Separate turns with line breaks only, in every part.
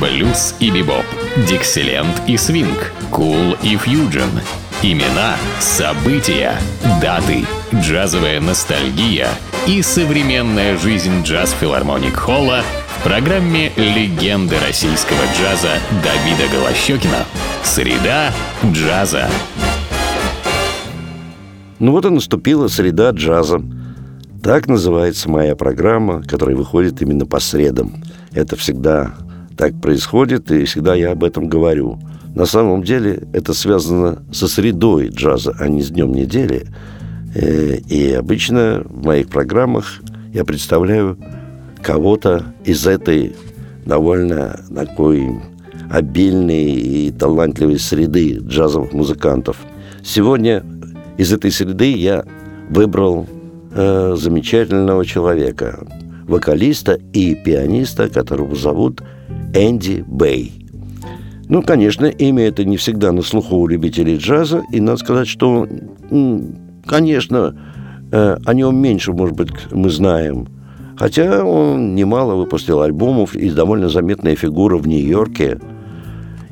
блюз и бибоп, дикселент и свинг, кул и фьюджен. Имена, события, даты, джазовая ностальгия и современная жизнь джаз-филармоник Холла в программе «Легенды российского джаза» Давида Голощекина. Среда джаза.
Ну вот и наступила среда джаза. Так называется моя программа, которая выходит именно по средам. Это всегда так происходит, и всегда я об этом говорю. На самом деле это связано со средой джаза, а не с днем недели. Э, и обычно в моих программах я представляю кого-то из этой довольно такой обильной и талантливой среды джазовых музыкантов. Сегодня из этой среды я выбрал э, замечательного человека, вокалиста и пианиста, которого зовут Энди Бэй. Ну, конечно, имя это не всегда на слуху у любителей джаза, и надо сказать, что, конечно, э, о нем меньше, может быть, мы знаем. Хотя он немало выпустил альбомов и довольно заметная фигура в Нью-Йорке.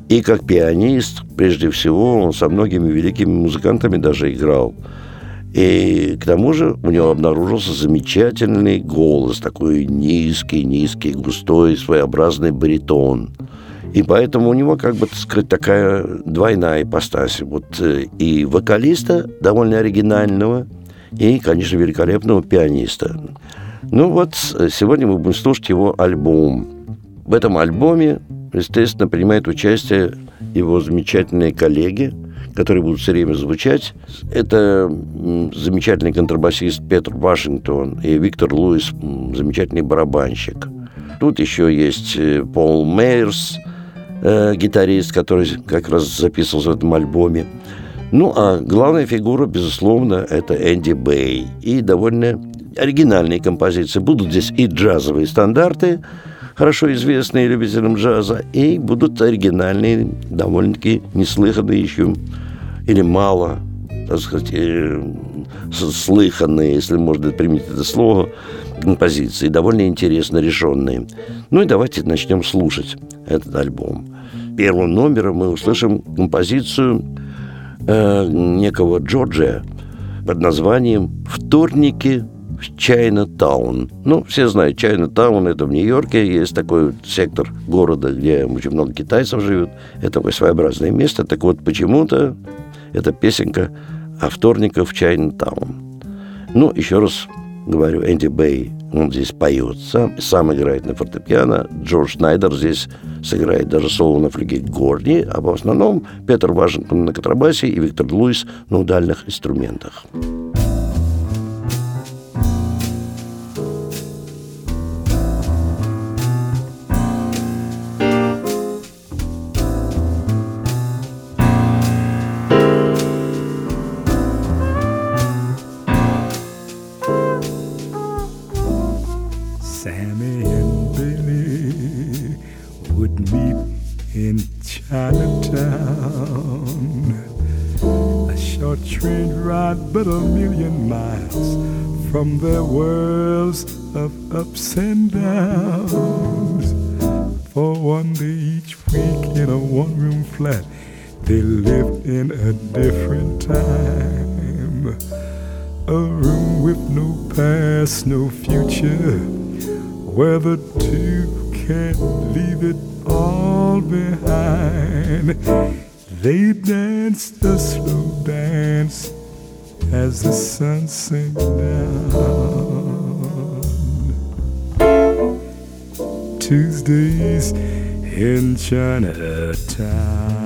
И как пианист, прежде всего, он со многими великими музыкантами даже играл – и к тому же у него обнаружился замечательный голос, такой низкий, низкий, густой, своеобразный баритон. И поэтому у него, как бы, так сказать, такая двойная ипостась. Вот э, и вокалиста довольно оригинального, и, конечно, великолепного пианиста. Ну вот, сегодня мы будем слушать его альбом. В этом альбоме, естественно, принимают участие его замечательные коллеги – которые будут все время звучать. Это замечательный контрабасист Петр Вашингтон и Виктор Луис, замечательный барабанщик. Тут еще есть э, Пол Мейерс, э, гитарист, который как раз записывался в этом альбоме. Ну, а главная фигура, безусловно, это Энди Бэй. И довольно оригинальные композиции. Будут здесь и джазовые стандарты, хорошо известные любителям джаза, и будут оригинальные, довольно-таки неслыханные еще или мало, так сказать, э, слыханные, если можно применить это слово, композиции, довольно интересно решенные. Ну и давайте начнем слушать этот альбом. Первым номером мы услышим композицию э, некого Джорджия под названием «Вторники в Чайна-таун». Ну, все знают, Чайна-таун – это в Нью-Йорке, есть такой сектор города, где очень много китайцев живет. Это такое своеобразное место. Так вот, почему-то это песенка о вторниках в Чайнтаун. Ну, еще раз говорю, Энди Бэй, он здесь поет сам, сам играет на фортепиано. Джордж Шнайдер здесь сыграет даже соло на флигель горни, а в основном Петр Вашингтон на контрабасе и Виктор Луис на удальных инструментах. But a million miles from their worlds of ups and downs. For one day each week in a one room flat, they lived in a different time. A room with no past, no future, where the two can't leave it all behind. They danced a slow dance as the sun sinks down. Tuesdays in Chinatown.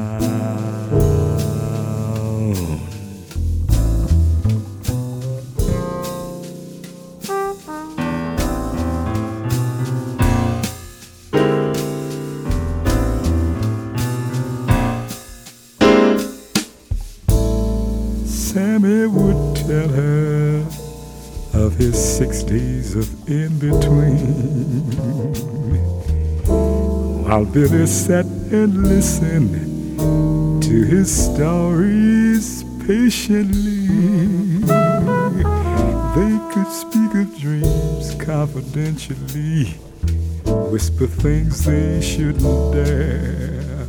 In between. While Billy sat and listened to his stories patiently, they could speak of dreams confidentially
whisper things they shouldn't dare.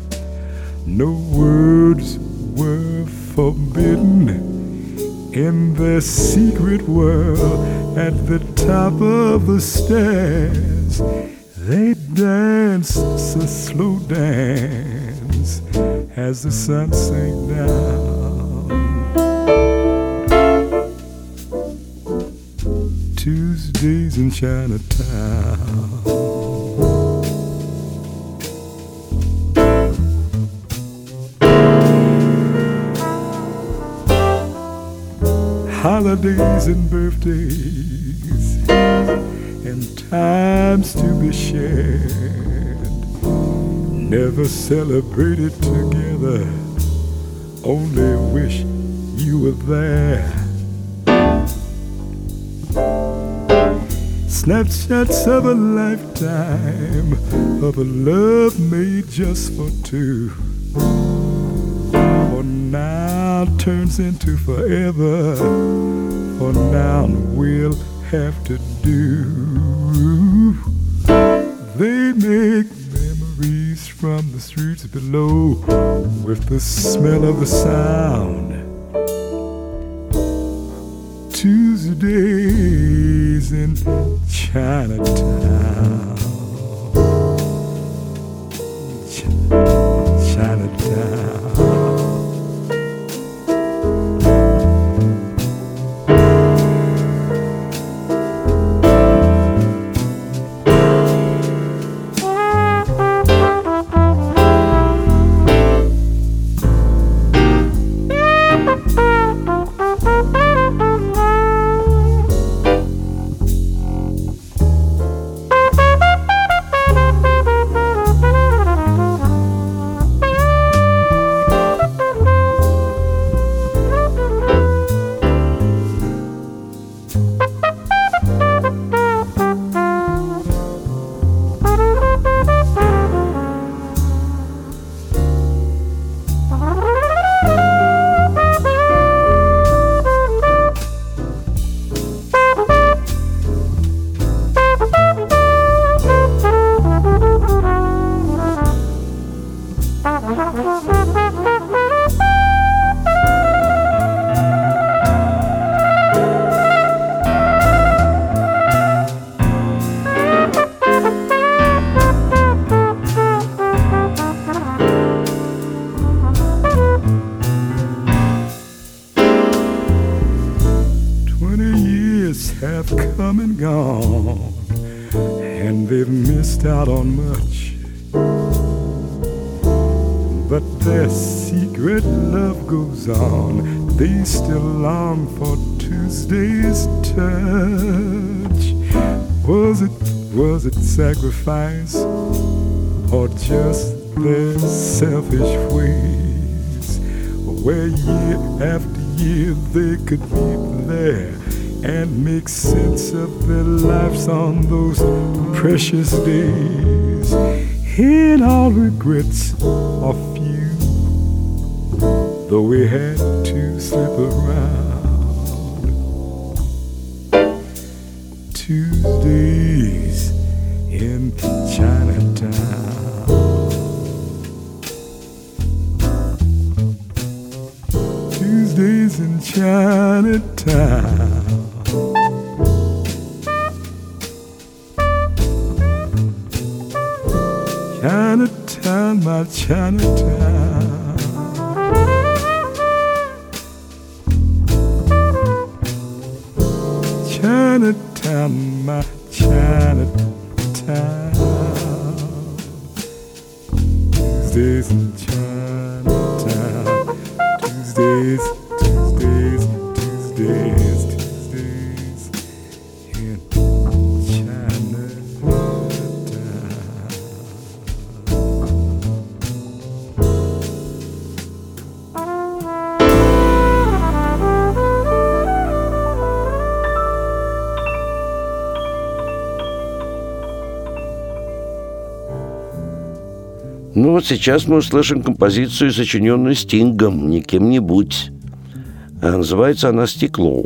No words were forbidden in their secret world at the top of the stairs. They danced a slow dance as the sun sank down. Tuesdays in Chinatown. Holidays and birthdays and times to be shared. Never celebrated together, only wish you were there. Snapshots of a lifetime of a love made just for two. Turns into forever. For now we'll have to do. They make memories from the streets below with the smell of the sound. Tuesdays in Chinatown. Sacrifice or just their selfish ways? Where year after year they could be there and make sense of their lives on those precious days. And all regrets are few, though we had Chinatown, my Chinatown. Chinatown, my
Ну вот сейчас мы услышим композицию, сочиненную Стингом, не кем-нибудь. А называется она «Стекло».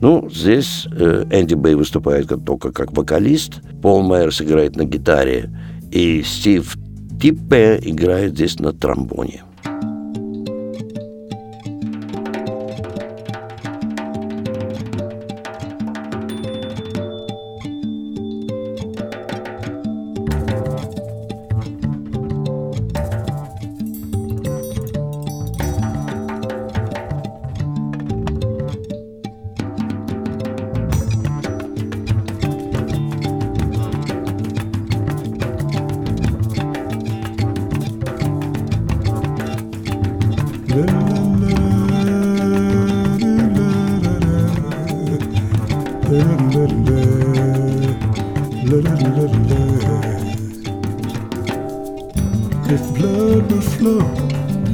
Ну, здесь э, Энди Бэй выступает как, только как вокалист, Пол Майерс играет на гитаре, и Стив Типпе играет здесь на тромбоне.
If blood will flow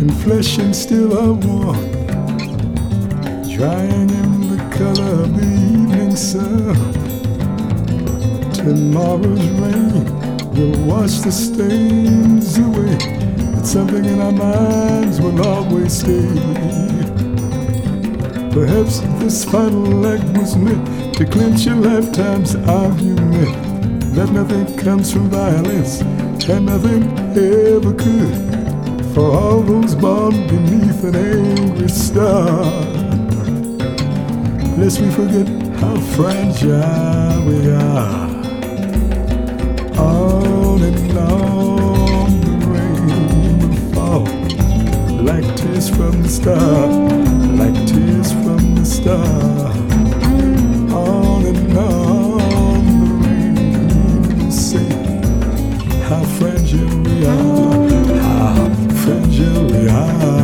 and flesh and still I walk, drying in the color of the evening sun. Tomorrow's rain will wash the stains away, but something in our minds will always stay. Perhaps this final act was meant to clinch a lifetime's argument that nothing comes from violence and nothing ever could for all those born beneath an angry star. Lest we forget how fragile we are. On and on the rain will fall like tears from the star, like tears from the star. How fragile we are, how fragile we are.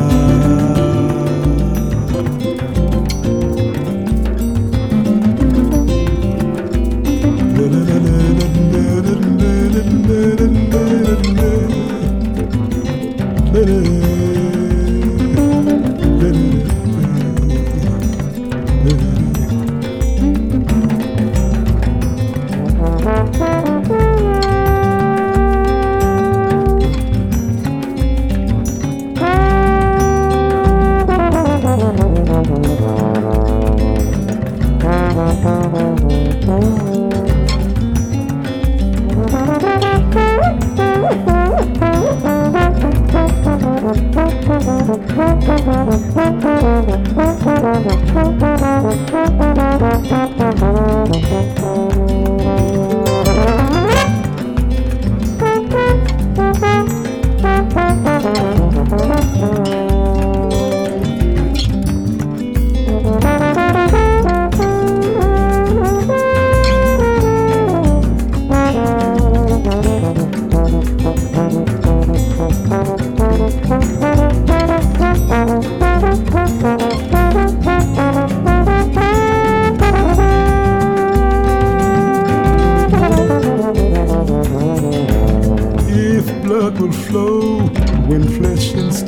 Thank you.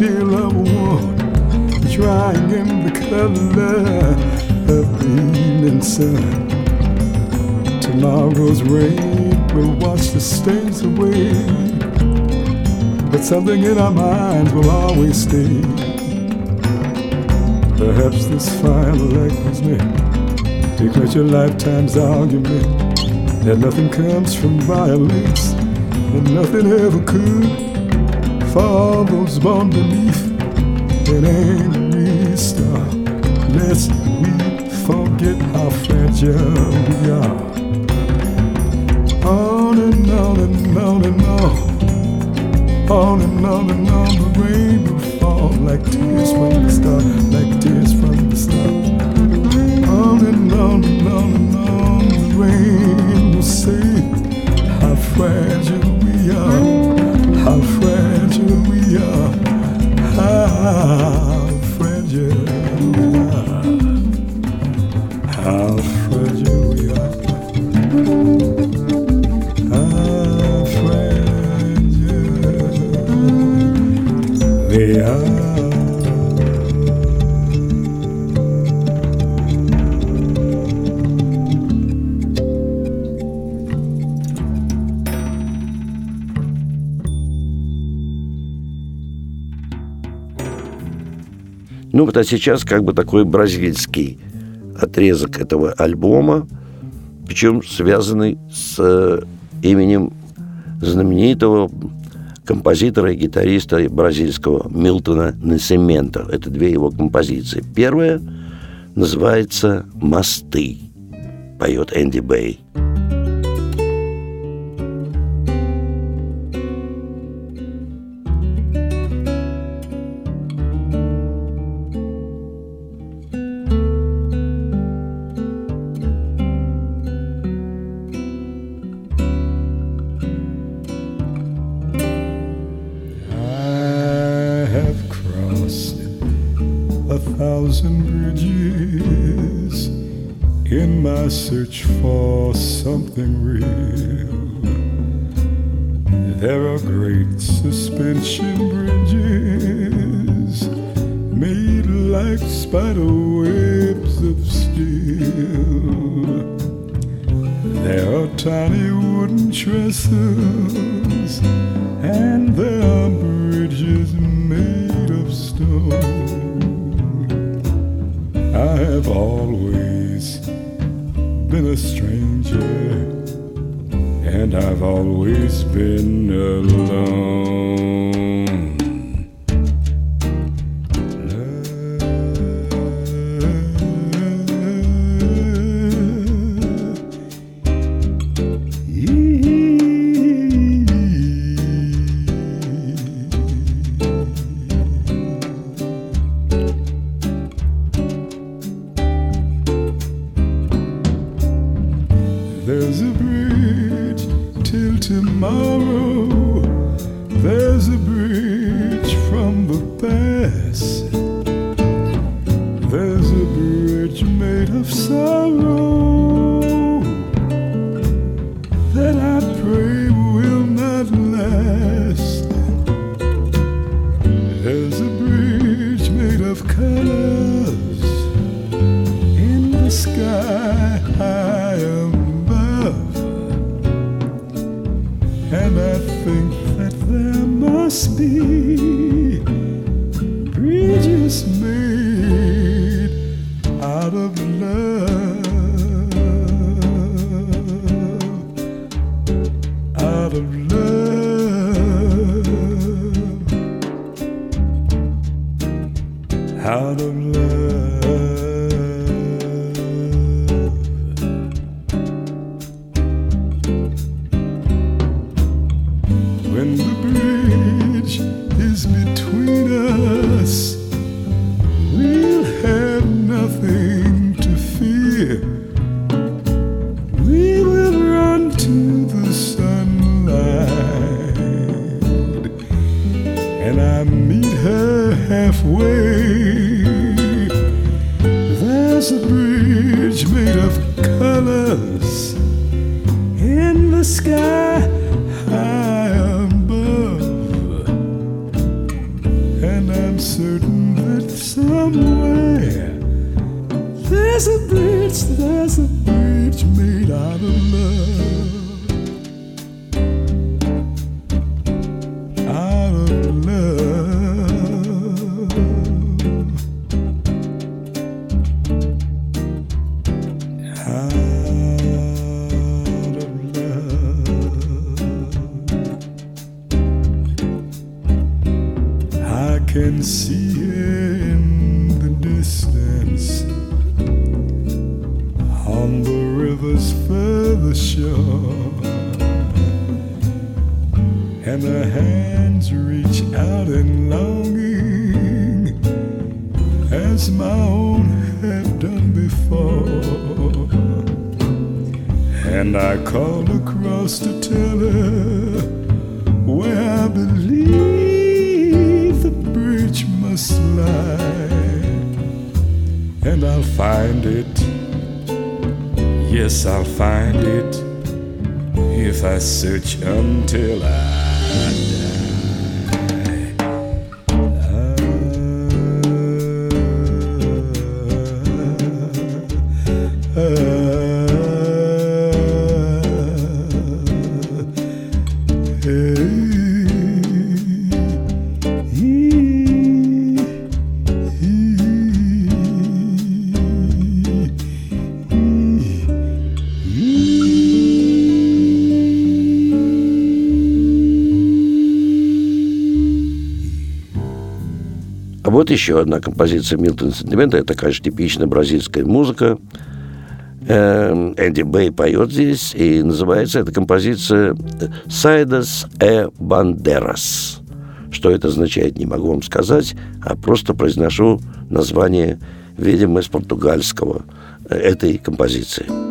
And steel one, drying in the color of the evening sun. Tomorrow's rain will wash the stains away, but something in our minds will always stay. Perhaps this final act was meant to clinch a lifetime's argument that nothing comes from violence and nothing ever could those born beneath an angry star. Lest we forget how fragile we are. On and on and on and on. On and on and on, the rain will fall like tears from the star, like tears from the star. On and on and on and on, the rain will say how fragile we are, how how
а сейчас как бы такой бразильский отрезок этого альбома, причем связанный с э, именем знаменитого композитора и гитариста бразильского Милтона Насимента. Это две его композиции. Первая называется «Мосты», поет Энди Бэй.
Been a stranger, and I've always been alone. It's a bridge made of colors in the
sky. Еще одна композиция Милтона Сентимента. Это, конечно, типичная бразильская музыка. Эм, Энди Бэй поет здесь, и называется эта композиция «Сайдас э Бандерас». Что это означает, не могу вам сказать, а просто произношу название, видимо, из португальского э, этой композиции.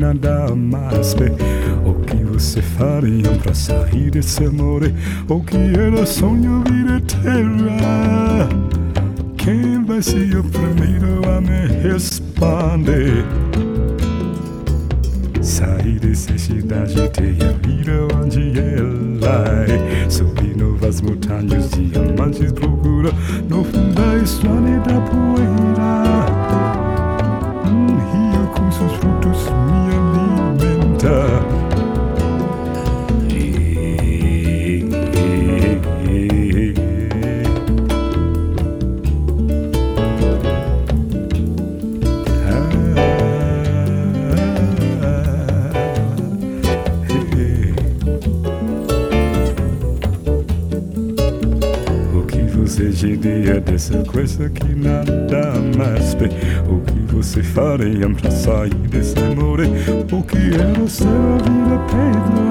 Nada mais vê. O que você faria pra sair desse amor? O que era sonho vida terra? Quem vai ser o primeiro a me responder? Sair dessa cidade ter a vida onde ela é Subir novas montanhas, diamantes procura No fundo da estrada da poeira coisa que nada mais vê O que você faria pra sair desse amor O que era ser a vida pedra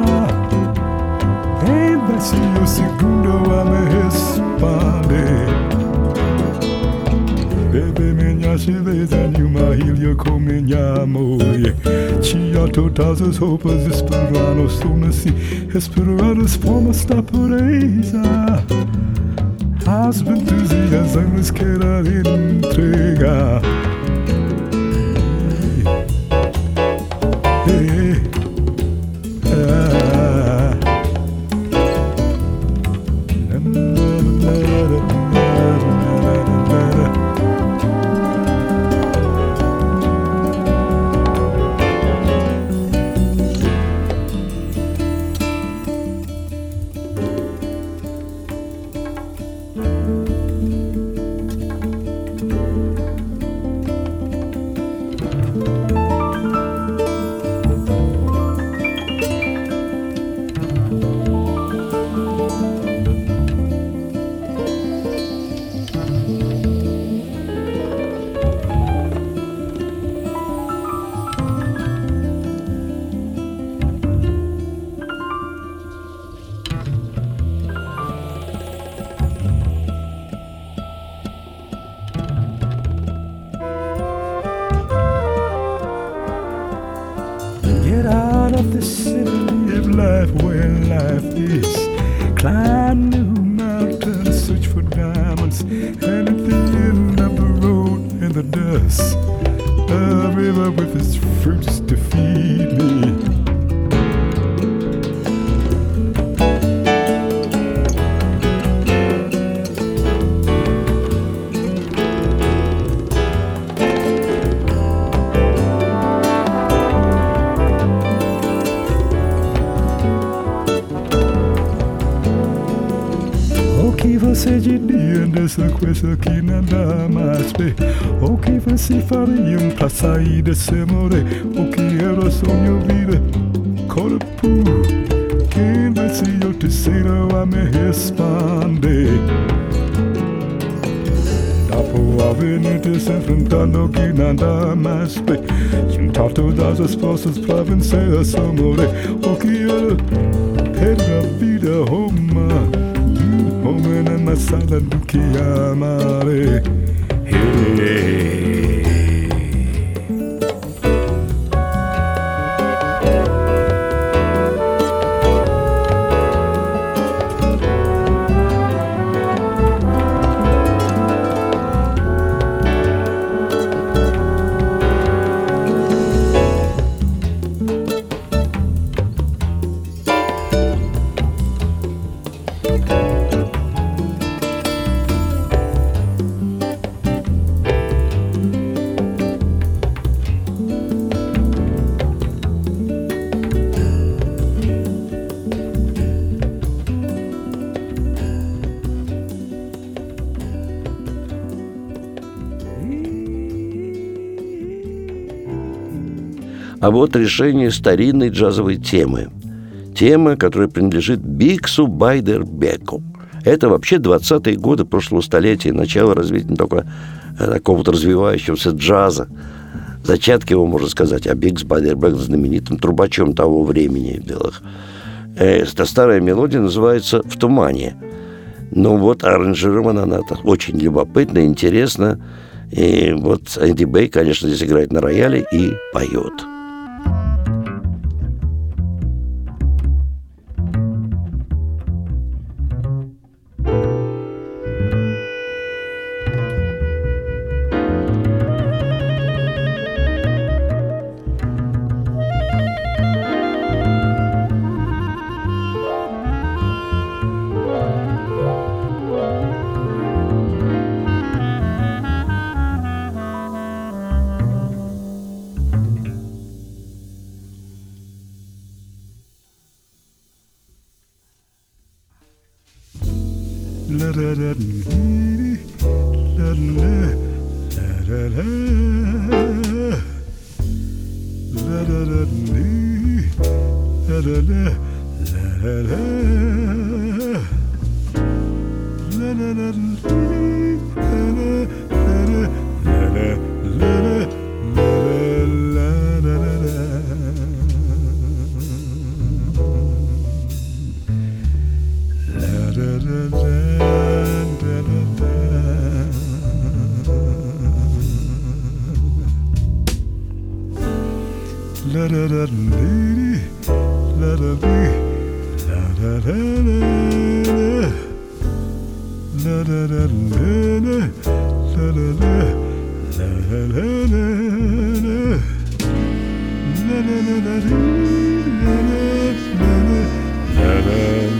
Ainda se o segundo a me responder. Bebe minha cerveja em uma ilha com minha mulher. Tinha todas as roupas esperando o sol nascer Esperando as formas da pureza más ventosillas sangres que la entrega. Coisa que nada mais vê. O que você faria pra sair desse more? O que era sonho vida? Corpo, quem vai ser o terceiro a me responder? Tapo a avenida se enfrentando que nada mais vê. Juntar todas as forças pra vencer essa more. O que era perder a vida, é mais sala do а вот решение старинной джазовой темы. Тема, которая принадлежит Биксу Байдербеку. Это вообще 20-е годы прошлого столетия, начало развития не только какого-то развивающегося джаза, зачатки его, можно сказать, а Бикс Байдербек знаменитым трубачом того времени белых. Э, эта старая мелодия называется «В тумане». Ну вот, аранжирована она очень любопытно, интересно. И вот Энди Бэй, конечно, здесь играет на рояле и поет. la la la la da da dee da da dee da da da da da da da da da da da da da da da da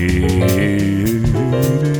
Yeah.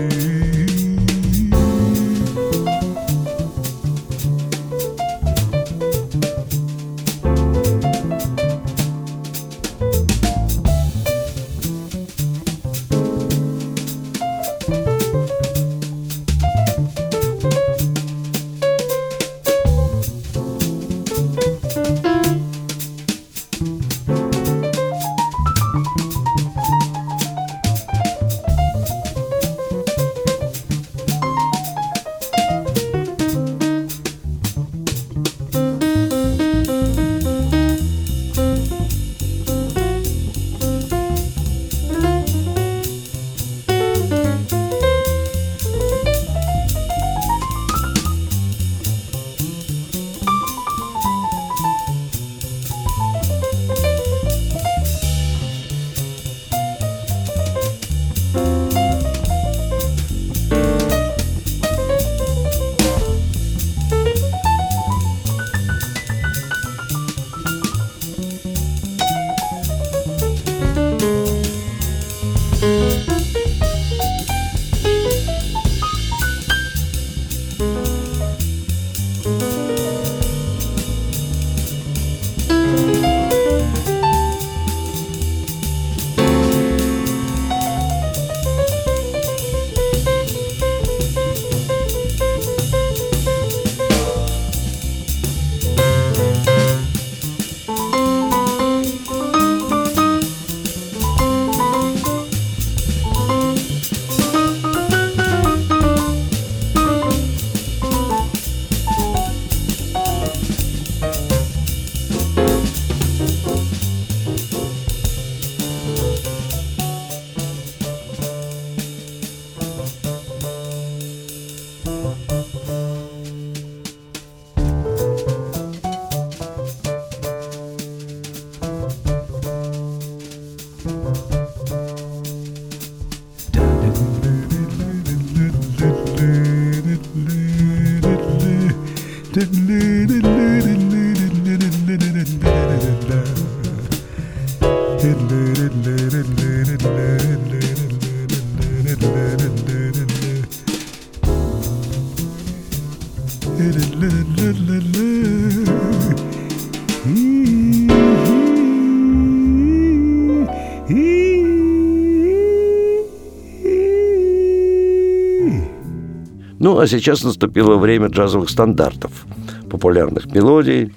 Ну, а сейчас наступило время джазовых стандартов, популярных мелодий.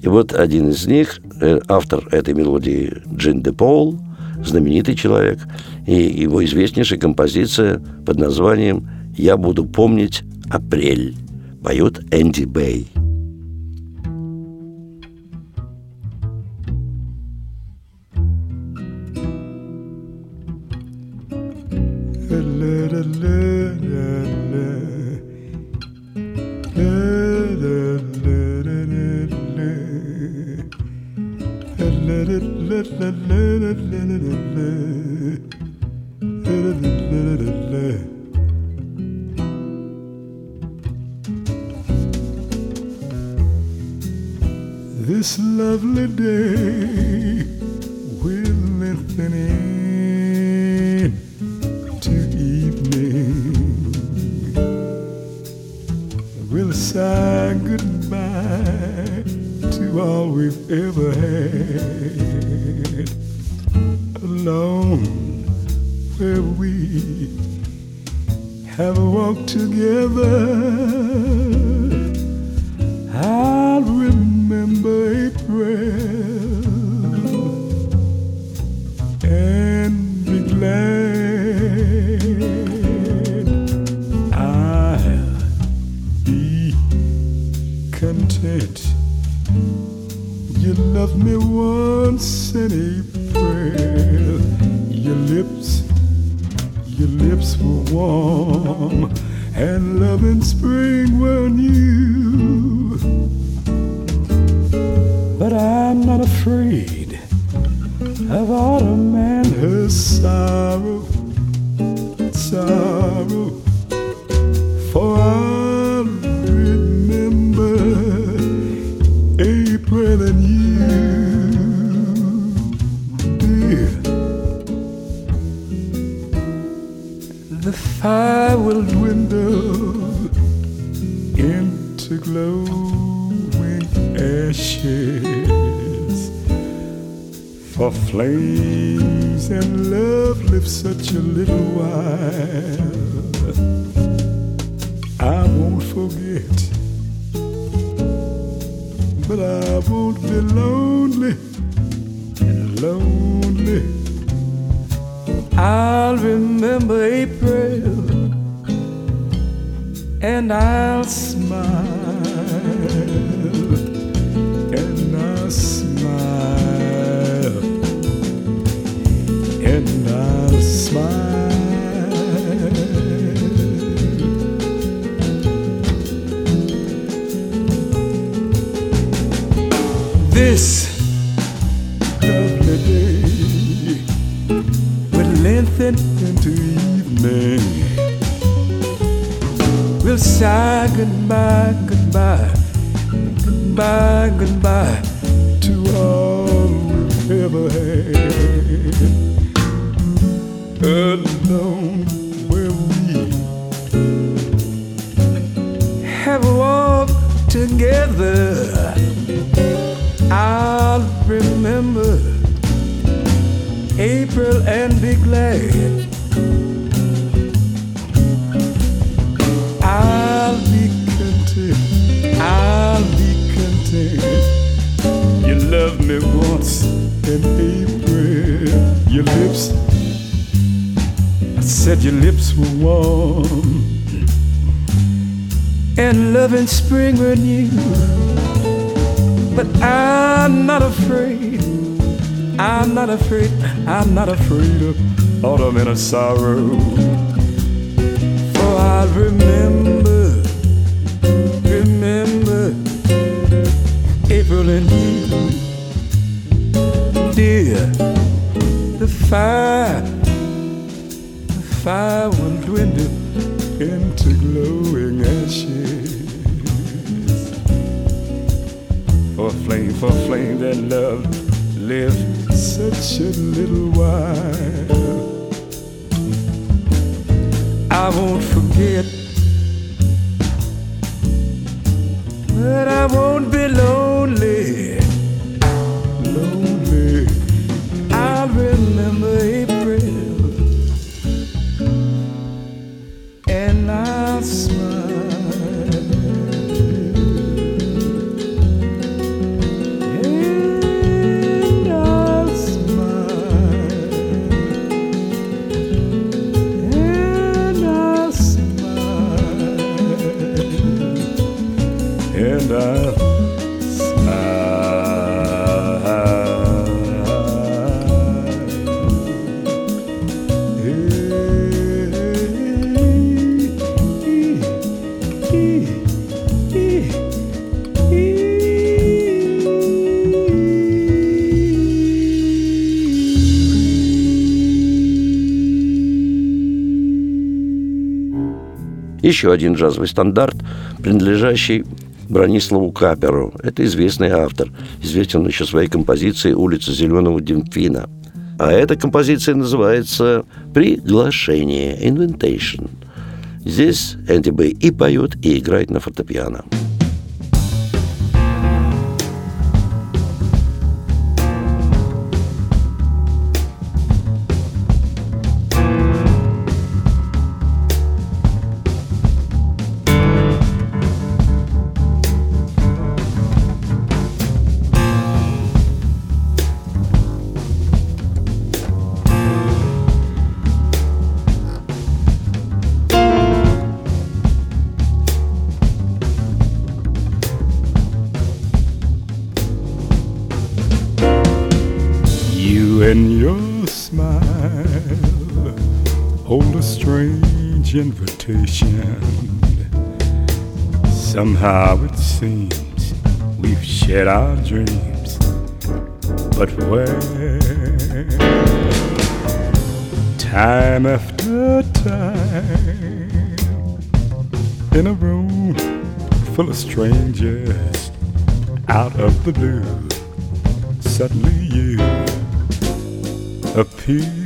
И вот один из них, э, автор этой мелодии Джин де Пол, знаменитый человек, и его известнейшая композиция под названием «Я буду помнить апрель» поет Энди Бэй.
This lovely day will lengthen into evening. We'll say goodbye to all we've ever had. Alone where we have walked together. Lonely, lonely. I'll remember April and I'll smile evening. We'll say goodbye, goodbye, goodbye, goodbye to all we've ever had. Alone where we have walked together. Said your lips were warm. And love in spring were new. But I'm not afraid. I'm not afraid. I'm not afraid of autumn and a sorrow. For I'll remember, remember April and you, dear. The fire, fire will dwindle into glowing ashes. For flame, for flame that love lived such a little while. I won't forget,
Еще один джазовый стандарт, принадлежащий Брониславу Каперу. Это известный автор. Известен еще своей композицией «Улица зеленого дельфина». А эта композиция называется «Приглашение» – «Invitation». Здесь Энди Бэй и поет, и играет на фортепиано.
Strange invitation. Somehow it seems we've shared our dreams, but where? Time after time, in a room full of strangers, out of the blue, suddenly you appear.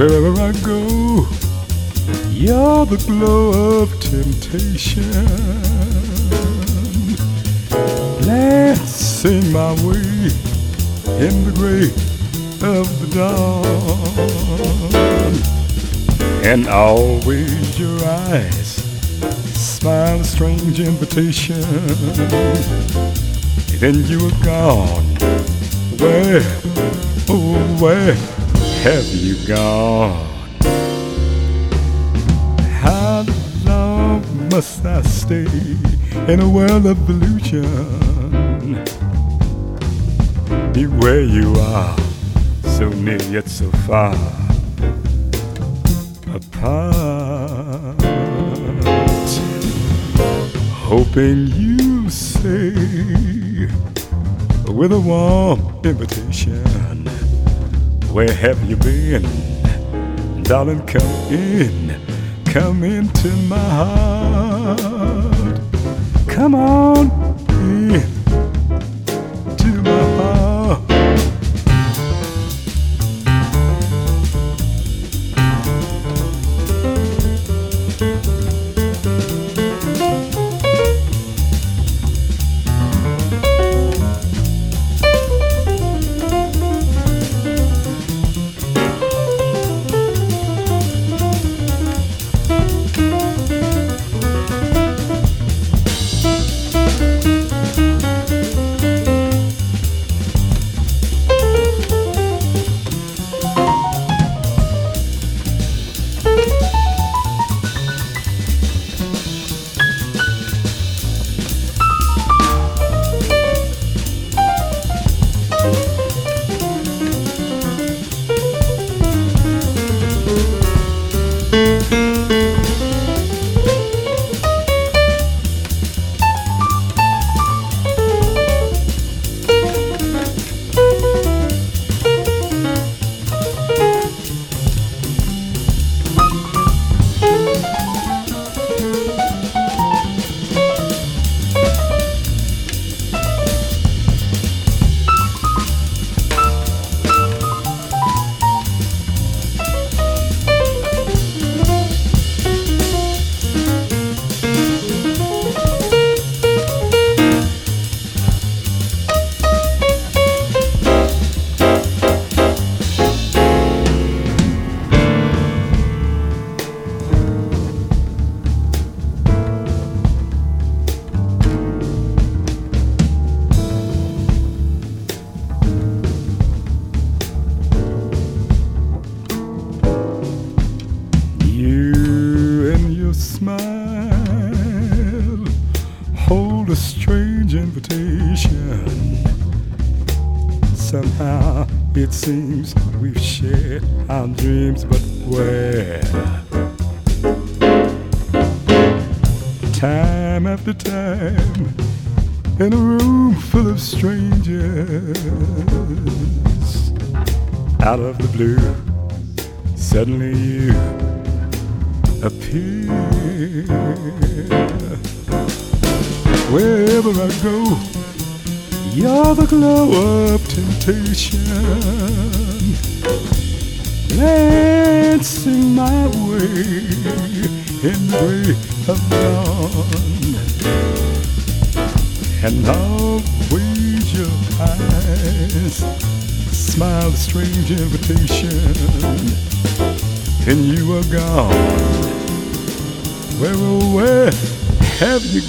Wherever I go, you're the glow of temptation. Glancing my way in the gray of the dawn. And always your eyes smile a strange invitation. Then you are gone. Where, oh, where have you gone? How long must I stay in a world of illusion? Be where you are, so near yet so far apart. Hoping you say with a warm invitation. Where have you been? Darling, come in, come into my heart. Come on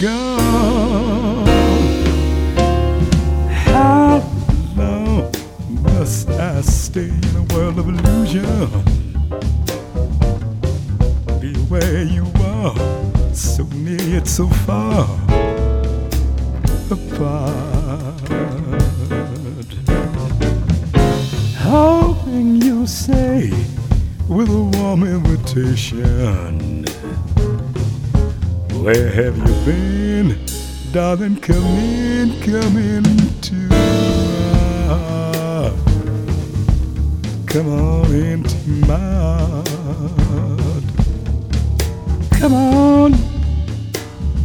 How long must I stay in a world of illusion? Be where you are, so near yet so far apart. Hoping you'll say with a warm invitation. Where have you been? Darling, come in, come into my heart. Come on into my heart. Come on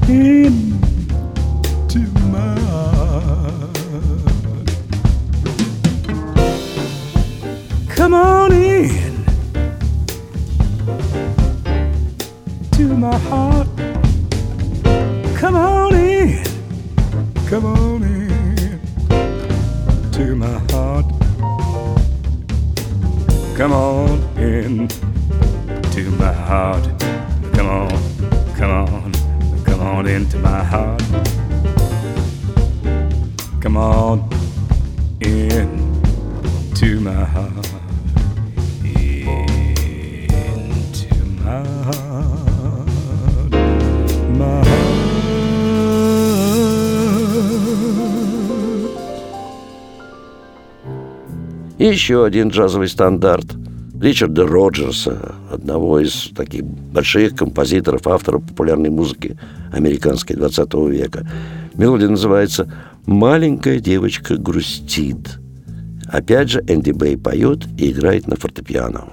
into my heart. Come on in to my heart.
И еще один джазовый стандарт Ричарда Роджерса, одного из таких больших композиторов, авторов популярной музыки американской 20 века. Мелодия называется «Маленькая девочка грустит». Опять же, Энди Бэй поет и играет на фортепиано.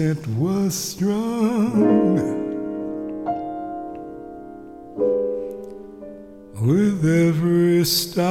Circus was strung. with every star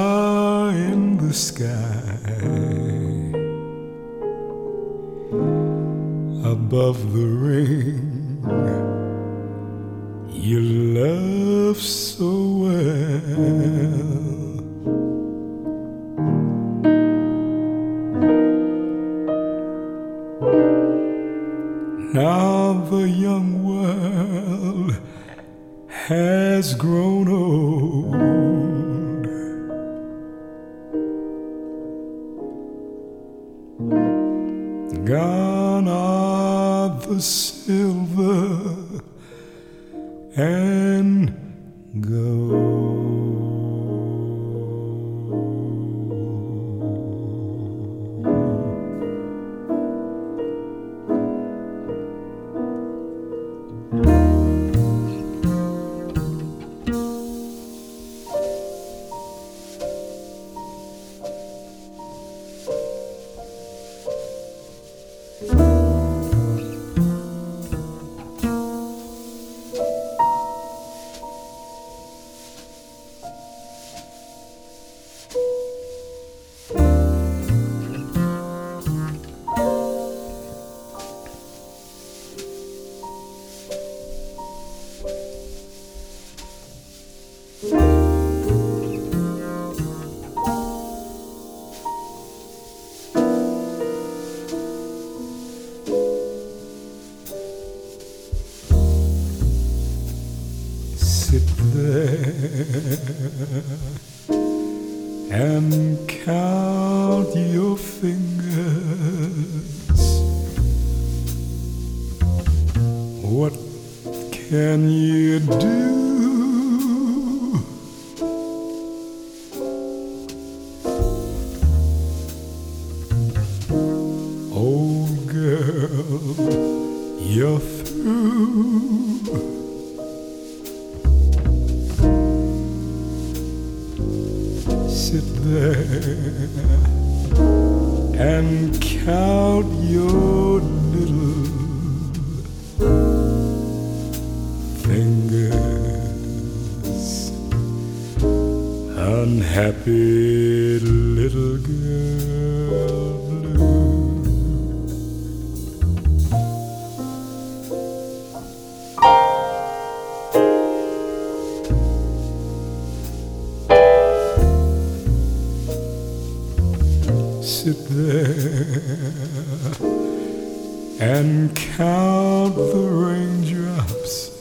and count the raindrops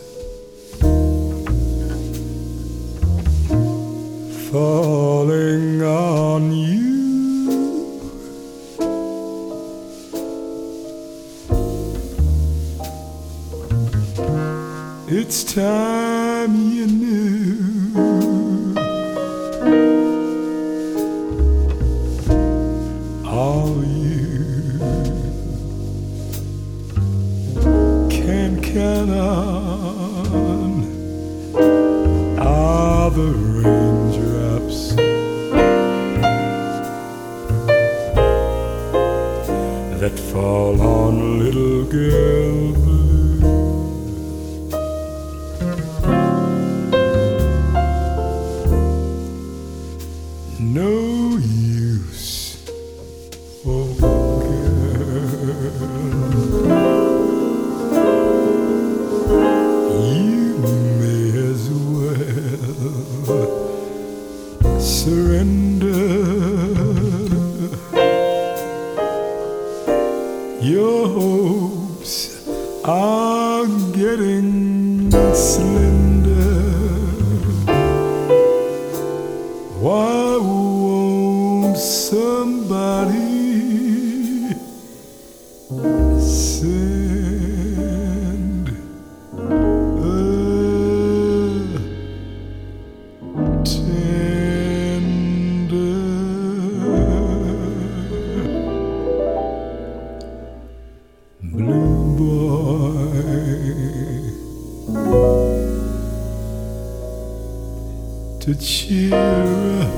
falling on you. It's time to cheer up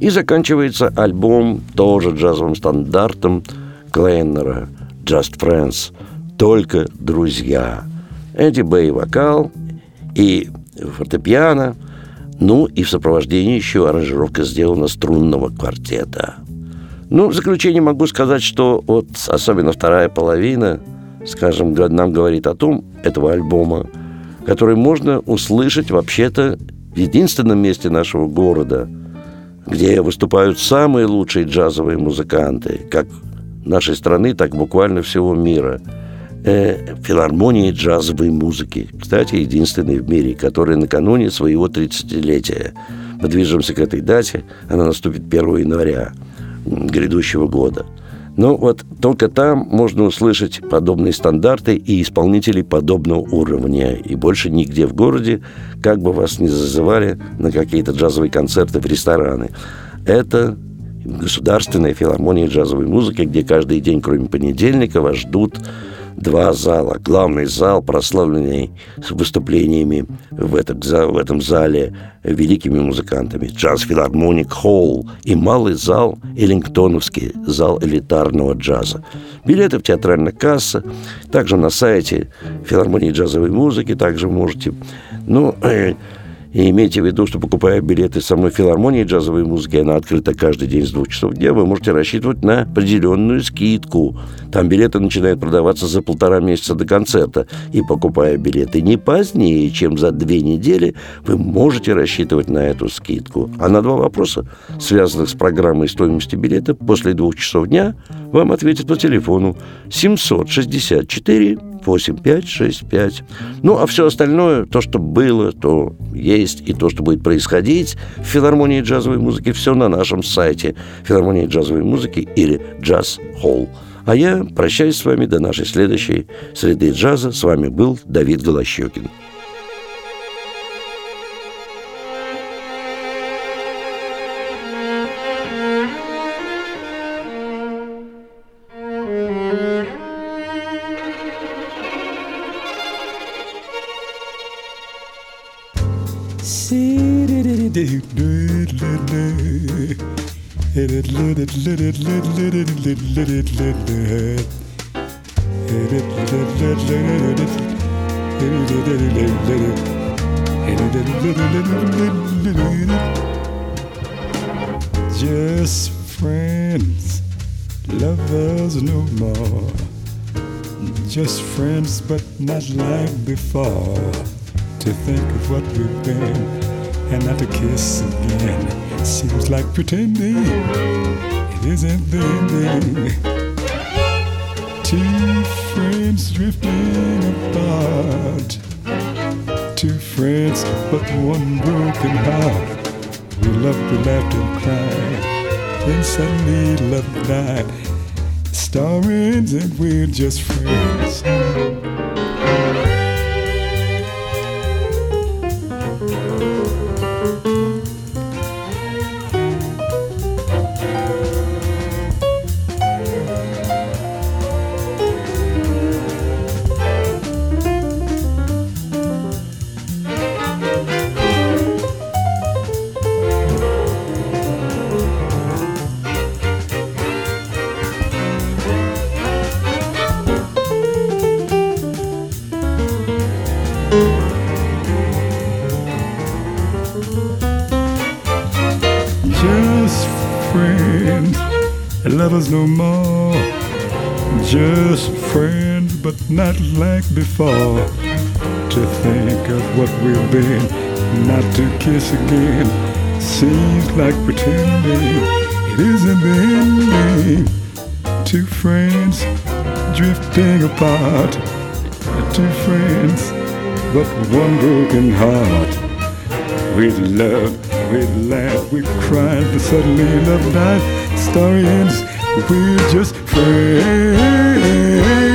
И заканчивается альбом тоже джазовым стандартом Клейнера «Just Friends» «Только друзья». Эдди Бэй вокал и фортепиано, ну и в сопровождении еще аранжировка сделана струнного квартета. Ну, в заключение могу сказать, что вот особенно вторая половина, скажем, нам говорит о том, этого альбома, который можно услышать вообще-то в единственном месте нашего города, где выступают самые лучшие джазовые музыканты, как нашей страны, так буквально всего мира. Э, филармонии джазовой музыки. Кстати, единственной в мире, которая накануне своего 30-летия. Мы движемся к этой дате, она наступит 1 января грядущего года. Но вот только там можно услышать подобные стандарты и исполнителей подобного уровня. И больше нигде в городе, как бы вас ни зазывали на какие-то джазовые концерты в рестораны. Это Государственная филармония джазовой музыки, где каждый день, кроме понедельника, вас ждут два зала. Главный зал, прославленный с выступлениями в, этот, в этом зале великими музыкантами. Джаз Филармоник Холл и малый зал Эллингтоновский, зал элитарного джаза. Билеты в театральной кассе, также на сайте филармонии джазовой музыки, также можете... Ну, э, И имейте в виду, что покупая билеты в филармонии джазовой музыки, она открыта каждый день с двух часов дня, вы можете рассчитывать на определенную скидку. Там билеты начинают продаваться за полтора месяца до концерта. И покупая билеты не позднее, чем за две недели, вы можете рассчитывать на эту скидку. А на два вопроса, связанных с программой стоимости билета, после двух часов дня вам ответят по телефону 764 8565. Ну, а все остальное, то, что было, то есть, и то, что будет происходить в филармонии джазовой музыки, все на нашем сайте филармонии джазовой музыки или Джаз Холл. А я прощаюсь с вами до нашей следующей среды джаза. С вами был Давид Голощекин.
Just friends, lovers no more. Just friends, but not like before. To think of what we've been and not to kiss again seems like pretending but one broken heart. We loved, we laughed and cried. Then suddenly love died. Star ends and we're just friends. Like before. To think of what we've been, not to kiss again, seems like pretending it isn't the ending. Two friends drifting apart. Two friends, but one broken heart. We loved, we laughed, we cried, but suddenly love died. Story ends, we're just friends.